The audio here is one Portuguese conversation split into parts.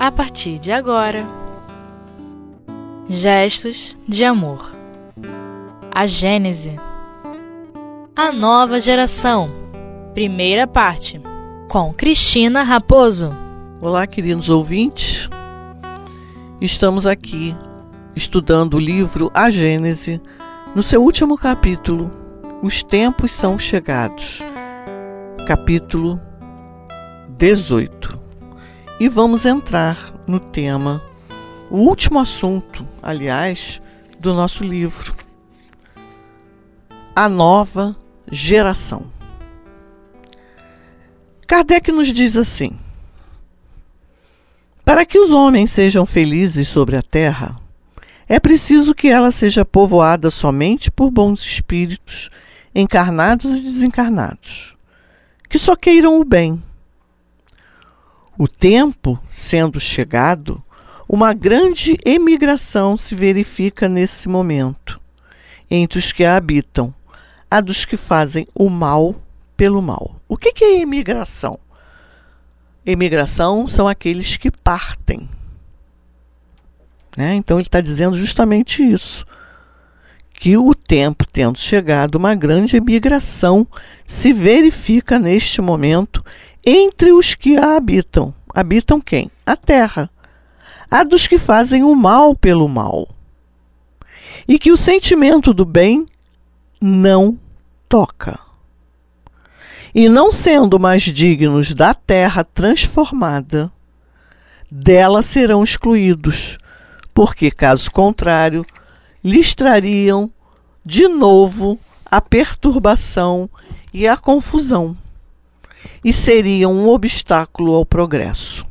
a partir de agora. Gestos de amor. A Gênese. A nova geração. Primeira parte. Com Cristina Raposo. Olá, queridos ouvintes. Estamos aqui estudando o livro A Gênese, no seu último capítulo, Os Tempos São Chegados, capítulo 18. E vamos entrar no tema, o último assunto, aliás, do nosso livro, a nova geração. Kardec nos diz assim: Para que os homens sejam felizes sobre a terra, é preciso que ela seja povoada somente por bons espíritos, encarnados e desencarnados, que só queiram o bem o tempo sendo chegado, uma grande emigração se verifica nesse momento entre os que a habitam, a dos que fazem o mal pelo mal. O que é emigração? Emigração são aqueles que partem. Né? Então ele está dizendo justamente isso. Que o tempo tendo chegado, uma grande emigração se verifica neste momento entre os que a habitam. Habitam quem? A terra. A dos que fazem o mal pelo mal. E que o sentimento do bem não toca. E não sendo mais dignos da terra transformada, dela serão excluídos, porque, caso contrário, lhes trariam de novo a perturbação e a confusão e seriam um obstáculo ao progresso.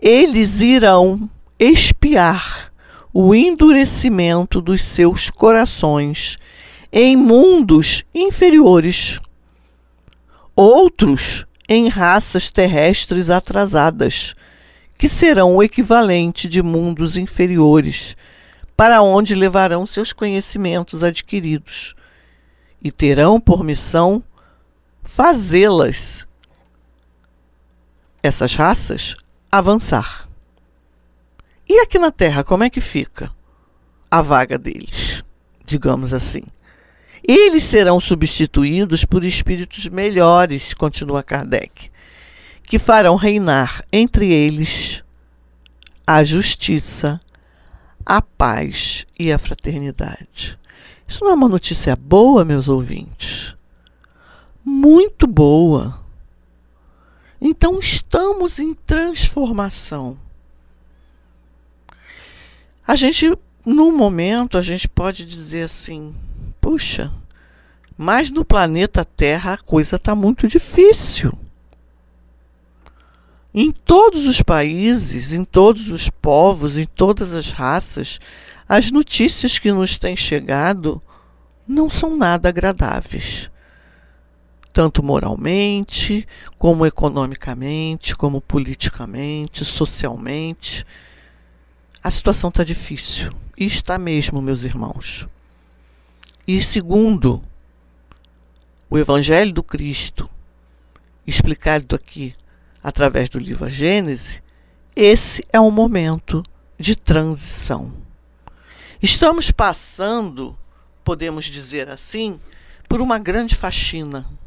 Eles irão espiar o endurecimento dos seus corações em mundos inferiores, outros em raças terrestres atrasadas, que serão o equivalente de mundos inferiores, para onde levarão seus conhecimentos adquiridos e terão por missão fazê-las, essas raças, avançar. E aqui na Terra, como é que fica a vaga deles, digamos assim? Eles serão substituídos por espíritos melhores, continua Kardec, que farão reinar entre eles a justiça, a paz e a fraternidade. Isso não é uma notícia boa, meus ouvintes? Muito boa. Então estamos em transformação. A gente, no momento, a gente pode dizer assim: puxa, mas no planeta Terra a coisa está muito difícil. Em todos os países, em todos os povos, em todas as raças, as notícias que nos têm chegado não são nada agradáveis tanto moralmente, como economicamente, como politicamente, socialmente. A situação está difícil. E está mesmo, meus irmãos. E segundo o Evangelho do Cristo, explicado aqui através do livro A Gênese, esse é um momento de transição. Estamos passando, podemos dizer assim, por uma grande faxina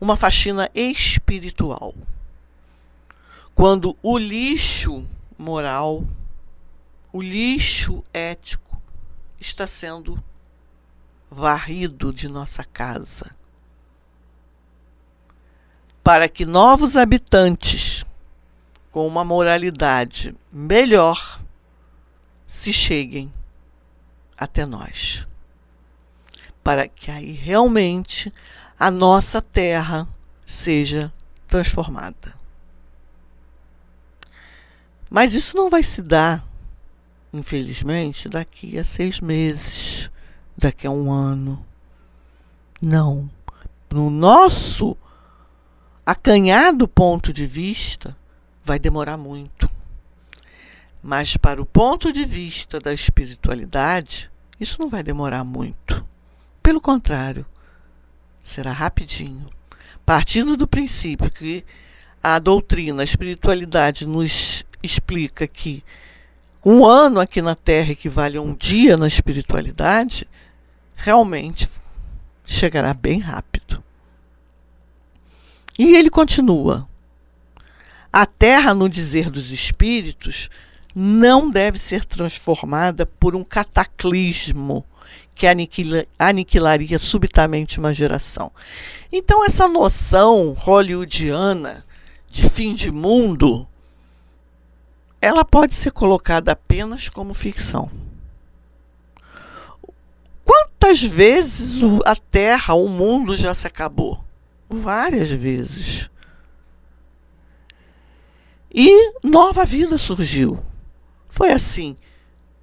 uma faxina espiritual. Quando o lixo moral, o lixo ético está sendo varrido de nossa casa, para que novos habitantes com uma moralidade melhor se cheguem até nós. Para que aí realmente a nossa terra seja transformada. Mas isso não vai se dar, infelizmente, daqui a seis meses, daqui a um ano. Não. No nosso acanhado ponto de vista, vai demorar muito. Mas para o ponto de vista da espiritualidade, isso não vai demorar muito. Pelo contrário, será rapidinho. Partindo do princípio que a doutrina, a espiritualidade nos explica que um ano aqui na Terra equivale a um dia na espiritualidade, realmente chegará bem rápido. E ele continua: a Terra, no dizer dos espíritos, não deve ser transformada por um cataclismo que aniquila, aniquilaria subitamente uma geração. Então, essa noção hollywoodiana de fim de mundo, ela pode ser colocada apenas como ficção. Quantas vezes a Terra, o mundo já se acabou? Várias vezes. E nova vida surgiu. Foi assim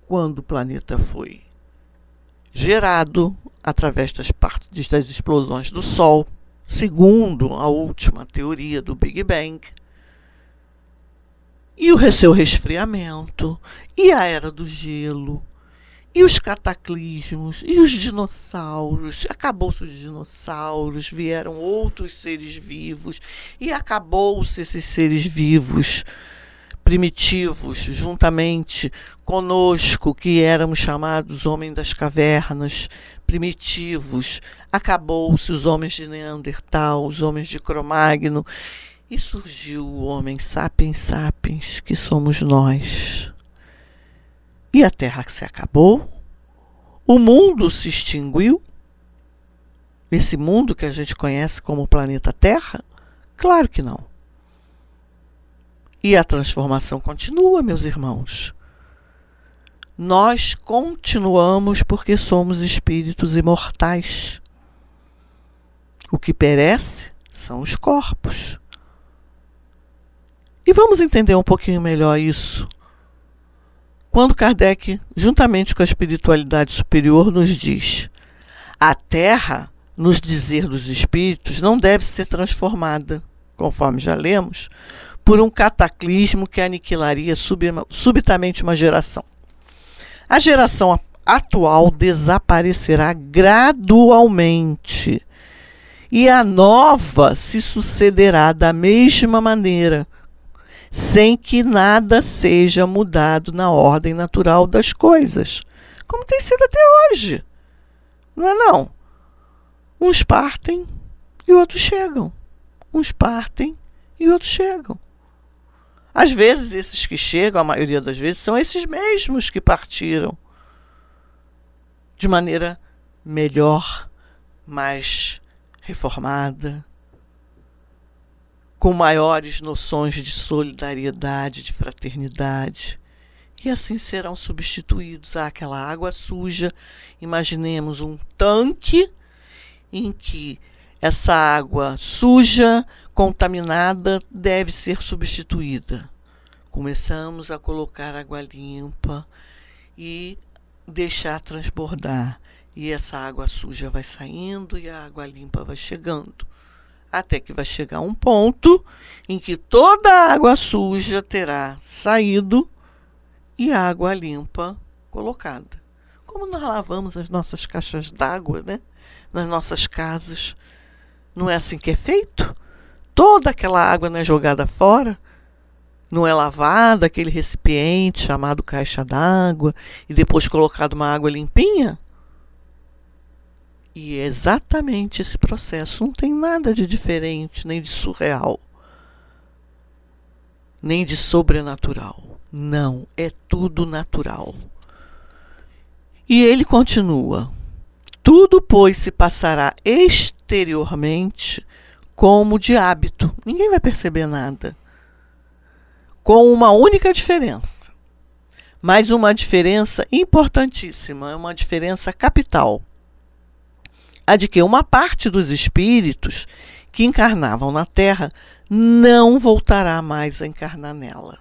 quando o planeta foi gerado através das partes das explosões do Sol, segundo a última teoria do Big Bang, e o seu resfriamento, e a era do gelo, e os cataclismos, e os dinossauros, acabou-se os dinossauros, vieram outros seres vivos, e acabou-se esses seres vivos primitivos, juntamente conosco, que éramos chamados homens das cavernas, primitivos, acabou-se os homens de Neandertal, os homens de Cromagno, e surgiu o homem sapiens sapiens, que somos nós. E a Terra se acabou? O mundo se extinguiu? Esse mundo que a gente conhece como planeta Terra? Claro que não. E a transformação continua, meus irmãos. Nós continuamos porque somos espíritos imortais. O que perece são os corpos. E vamos entender um pouquinho melhor isso. Quando Kardec, juntamente com a espiritualidade superior, nos diz: a Terra, nos dizer dos espíritos, não deve ser transformada, conforme já lemos, por um cataclismo que aniquilaria subitamente uma geração. A geração atual desaparecerá gradualmente e a nova se sucederá da mesma maneira, sem que nada seja mudado na ordem natural das coisas, como tem sido até hoje. Não é não? Uns partem e outros chegam. Uns partem e outros chegam. Às vezes, esses que chegam, a maioria das vezes, são esses mesmos que partiram de maneira melhor, mais reformada, com maiores noções de solidariedade, de fraternidade. E assim serão substituídos àquela água suja. Imaginemos um tanque em que essa água suja, contaminada, deve ser substituída. Começamos a colocar água limpa e deixar transbordar. E essa água suja vai saindo e a água limpa vai chegando. Até que vai chegar um ponto em que toda a água suja terá saído e a água limpa colocada. Como nós lavamos as nossas caixas d'água, né? Nas nossas casas. Não é assim que é feito? Toda aquela água não é jogada fora, não é lavada, aquele recipiente chamado caixa d'água, e depois colocado uma água limpinha? E é exatamente esse processo não tem nada de diferente, nem de surreal, nem de sobrenatural. Não, é tudo natural. E ele continua: tudo, pois, se passará exteriormente como de hábito. Ninguém vai perceber nada. Com uma única diferença. Mas uma diferença importantíssima, uma diferença capital. A de que uma parte dos espíritos que encarnavam na Terra não voltará mais a encarnar nela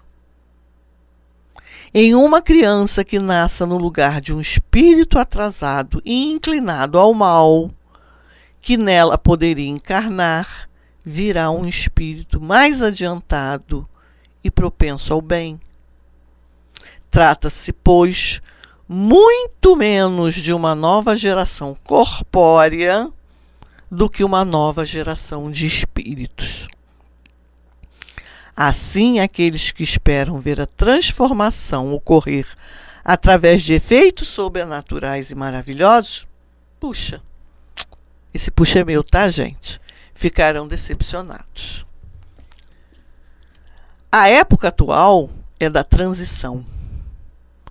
em uma criança que nasça no lugar de um espírito atrasado e inclinado ao mal, que nela poderia encarnar, virá um espírito mais adiantado e propenso ao bem. Trata-se, pois, muito menos de uma nova geração corpórea do que uma nova geração de espíritos. Assim, aqueles que esperam ver a transformação ocorrer através de efeitos sobrenaturais e maravilhosos, puxa, esse puxa é meu, tá, gente? Ficarão decepcionados. A época atual é da transição.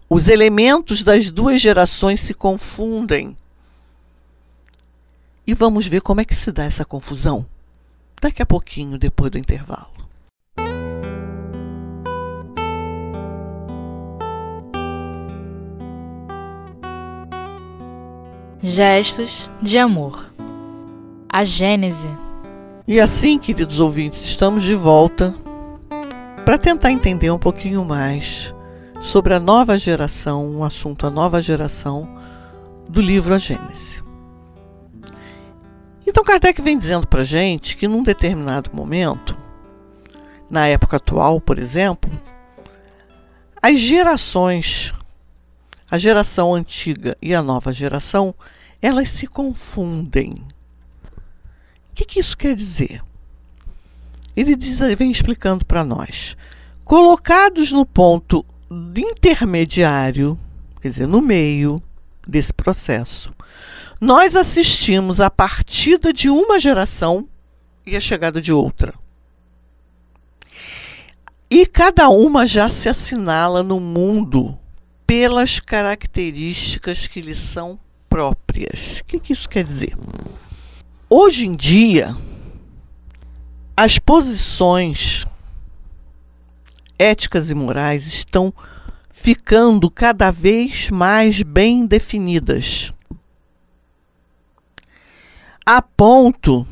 Os elementos das duas gerações se confundem. E vamos ver como é que se dá essa confusão daqui a pouquinho, depois do intervalo. Gestos de amor. A Gênese. E assim, queridos ouvintes, estamos de volta para tentar entender um pouquinho mais sobre a nova geração, um assunto a nova geração do livro A Gênese. Então Kardec vem dizendo para gente que num determinado momento, na época atual, por exemplo, as gerações, a geração antiga e a nova geração, elas se confundem. O que, que isso quer dizer? Ele diz, vem explicando para nós. Colocados no ponto intermediário, quer dizer, no meio desse processo, nós assistimos a partida de uma geração e a chegada de outra. E cada uma já se assinala no mundo pelas características que lhe são próprias. O que, que isso quer dizer? Hoje em dia, as posições éticas e morais estão ficando cada vez mais bem definidas. A ponto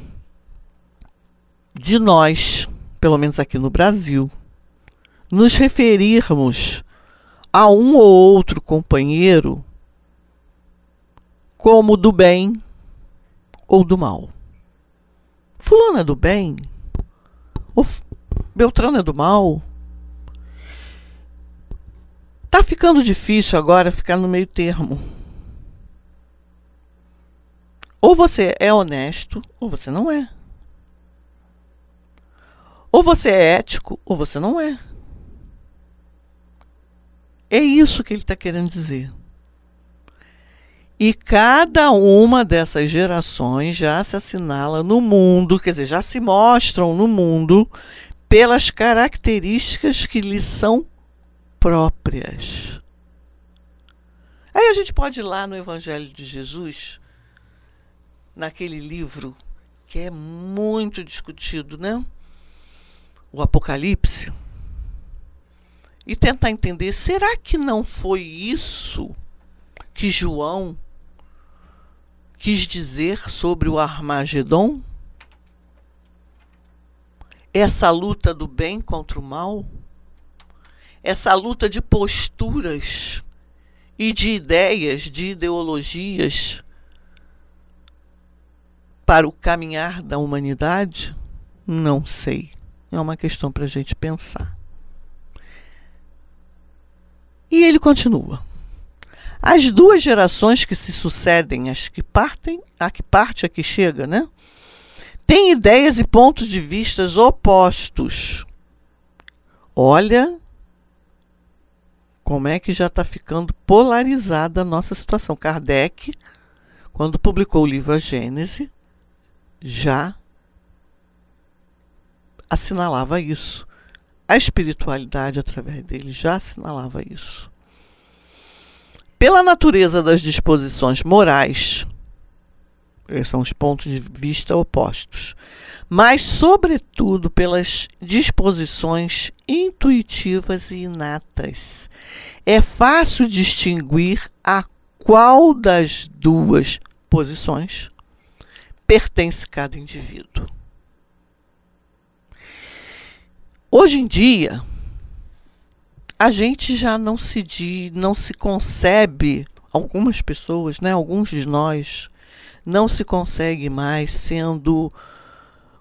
de nós, pelo menos aqui no Brasil, nos referirmos a um ou outro companheiro como do bem ou do mal. Fulano é do bem? O Beltrano é do mal? Tá ficando difícil agora ficar no meio termo. Ou você é honesto, ou você não é. Ou você é ético, ou você não é. É isso que ele está querendo dizer. E cada uma dessas gerações já se assinala no mundo, quer dizer, já se mostram no mundo pelas características que lhes são próprias. Aí a gente pode ir lá no Evangelho de Jesus, naquele livro que é muito discutido, né? O Apocalipse. E tentar entender, será que não foi isso que João quis dizer sobre o Armagedon? Essa luta do bem contra o mal? Essa luta de posturas e de ideias, de ideologias para o caminhar da humanidade? Não sei. É uma questão para a gente pensar. E ele continua. As duas gerações que se sucedem, as que partem, a que parte, a que chega, né? Têm ideias e pontos de vistas opostos. Olha como é que já está ficando polarizada a nossa situação. Kardec, quando publicou o livro A Gênese, já assinalava isso. A espiritualidade, através dele, já assinalava isso pela natureza das disposições morais, esses são os pontos de vista opostos, mas, sobretudo, pelas disposições intuitivas e inatas. É fácil distinguir a qual das duas posições pertence cada indivíduo. Hoje em dia, a gente já não se não se concebe, algumas pessoas, né, alguns de nós, não se consegue mais sendo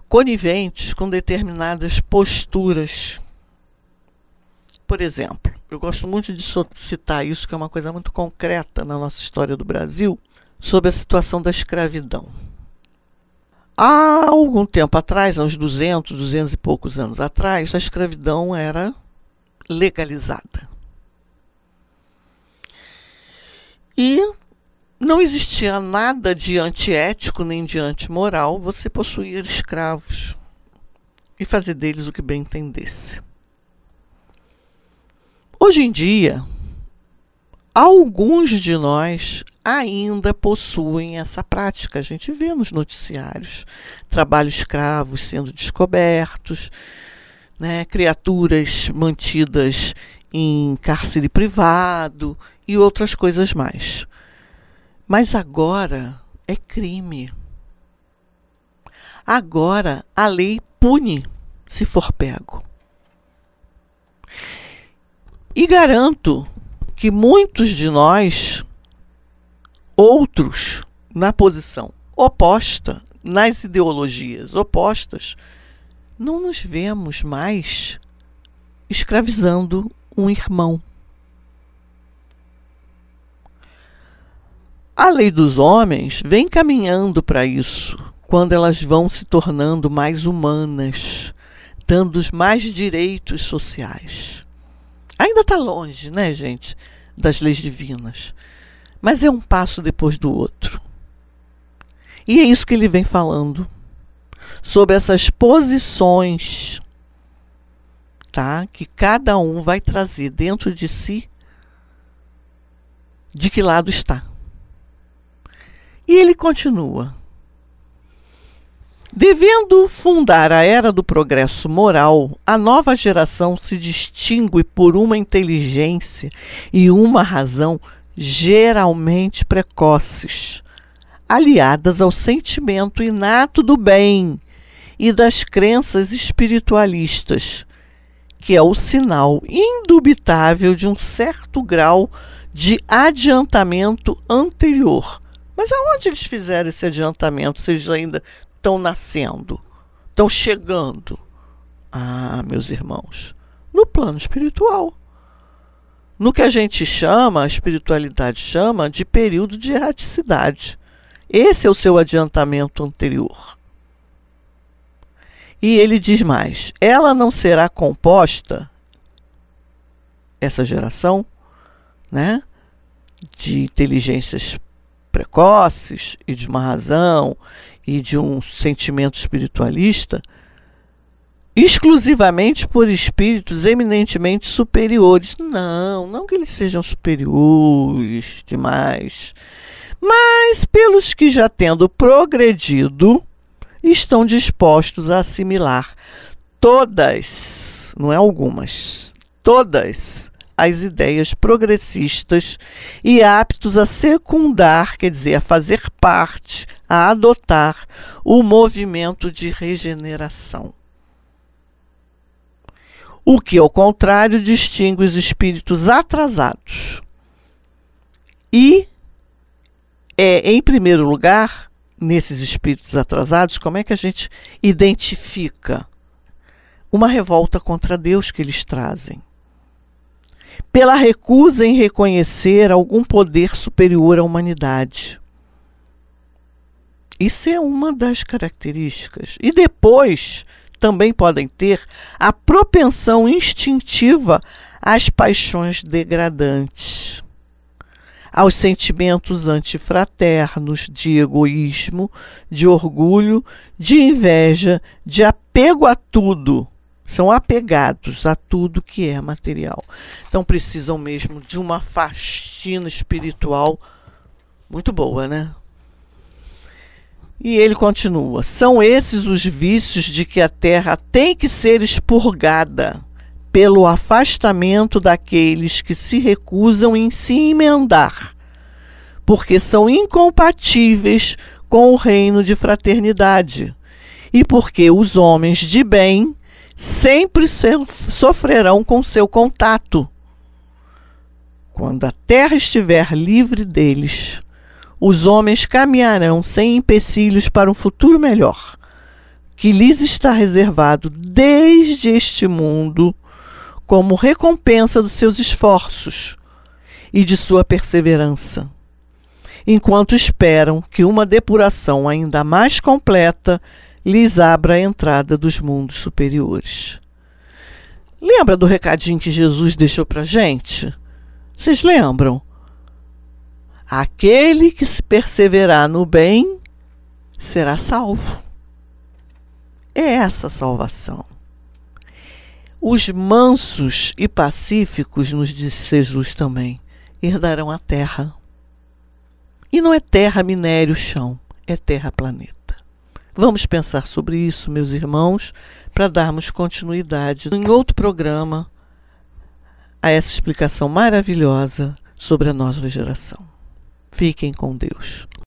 coniventes com determinadas posturas. Por exemplo, eu gosto muito de citar isso, que é uma coisa muito concreta na nossa história do Brasil, sobre a situação da escravidão. Há algum tempo atrás, uns 200, 200 e poucos anos atrás, a escravidão era legalizada. E não existia nada de antiético nem de antimoral você possuir escravos e fazer deles o que bem entendesse. Hoje em dia, alguns de nós ainda possuem essa prática. A gente vê nos noticiários trabalho escravos sendo descobertos, né, criaturas mantidas em cárcere privado e outras coisas mais. Mas agora é crime. Agora a lei pune se for pego. E garanto que muitos de nós, outros na posição oposta, nas ideologias opostas, não nos vemos mais escravizando um irmão. A lei dos homens vem caminhando para isso, quando elas vão se tornando mais humanas, dando mais direitos sociais. Ainda está longe, né, gente, das leis divinas, mas é um passo depois do outro. E é isso que ele vem falando sobre essas posições, tá? Que cada um vai trazer dentro de si de que lado está. E ele continua. Devendo fundar a era do progresso moral, a nova geração se distingue por uma inteligência e uma razão geralmente precoces, aliadas ao sentimento inato do bem e das crenças espiritualistas, que é o sinal indubitável de um certo grau de adiantamento anterior mas aonde eles fizeram esse adiantamento? Vocês ainda estão nascendo, estão chegando. Ah, meus irmãos, no plano espiritual. No que a gente chama, a espiritualidade chama, de período de erraticidade. Esse é o seu adiantamento anterior. E ele diz mais: ela não será composta, essa geração, né, de inteligências precoces e de uma razão e de um sentimento espiritualista exclusivamente por espíritos eminentemente superiores. Não, não que eles sejam superiores demais, mas pelos que já tendo progredido estão dispostos a assimilar todas, não é algumas, todas as ideias progressistas e aptos a secundar, quer dizer, a fazer parte, a adotar o movimento de regeneração. O que, ao contrário, distingue os espíritos atrasados. E é, em primeiro lugar, nesses espíritos atrasados, como é que a gente identifica uma revolta contra Deus que eles trazem? pela recusa em reconhecer algum poder superior à humanidade. Isso é uma das características. E depois também podem ter a propensão instintiva às paixões degradantes, aos sentimentos antifraternos de egoísmo, de orgulho, de inveja, de apego a tudo são apegados a tudo que é material. Então precisam mesmo de uma faxina espiritual muito boa, né? E ele continua: são esses os vícios de que a terra tem que ser expurgada pelo afastamento daqueles que se recusam em se emendar, porque são incompatíveis com o reino de fraternidade, e porque os homens de bem sempre sofrerão com seu contato. Quando a terra estiver livre deles, os homens caminharão sem empecilhos para um futuro melhor, que lhes está reservado desde este mundo como recompensa dos seus esforços e de sua perseverança. Enquanto esperam que uma depuração ainda mais completa lhes abra a entrada dos mundos superiores. Lembra do recadinho que Jesus deixou para gente? Vocês lembram? Aquele que se perseverar no bem será salvo. É essa salvação. Os mansos e pacíficos, nos disse Jesus também, herdarão a terra. E não é terra, minério, chão, é terra, planeta. Vamos pensar sobre isso, meus irmãos, para darmos continuidade em outro programa a essa explicação maravilhosa sobre a nova geração. Fiquem com Deus.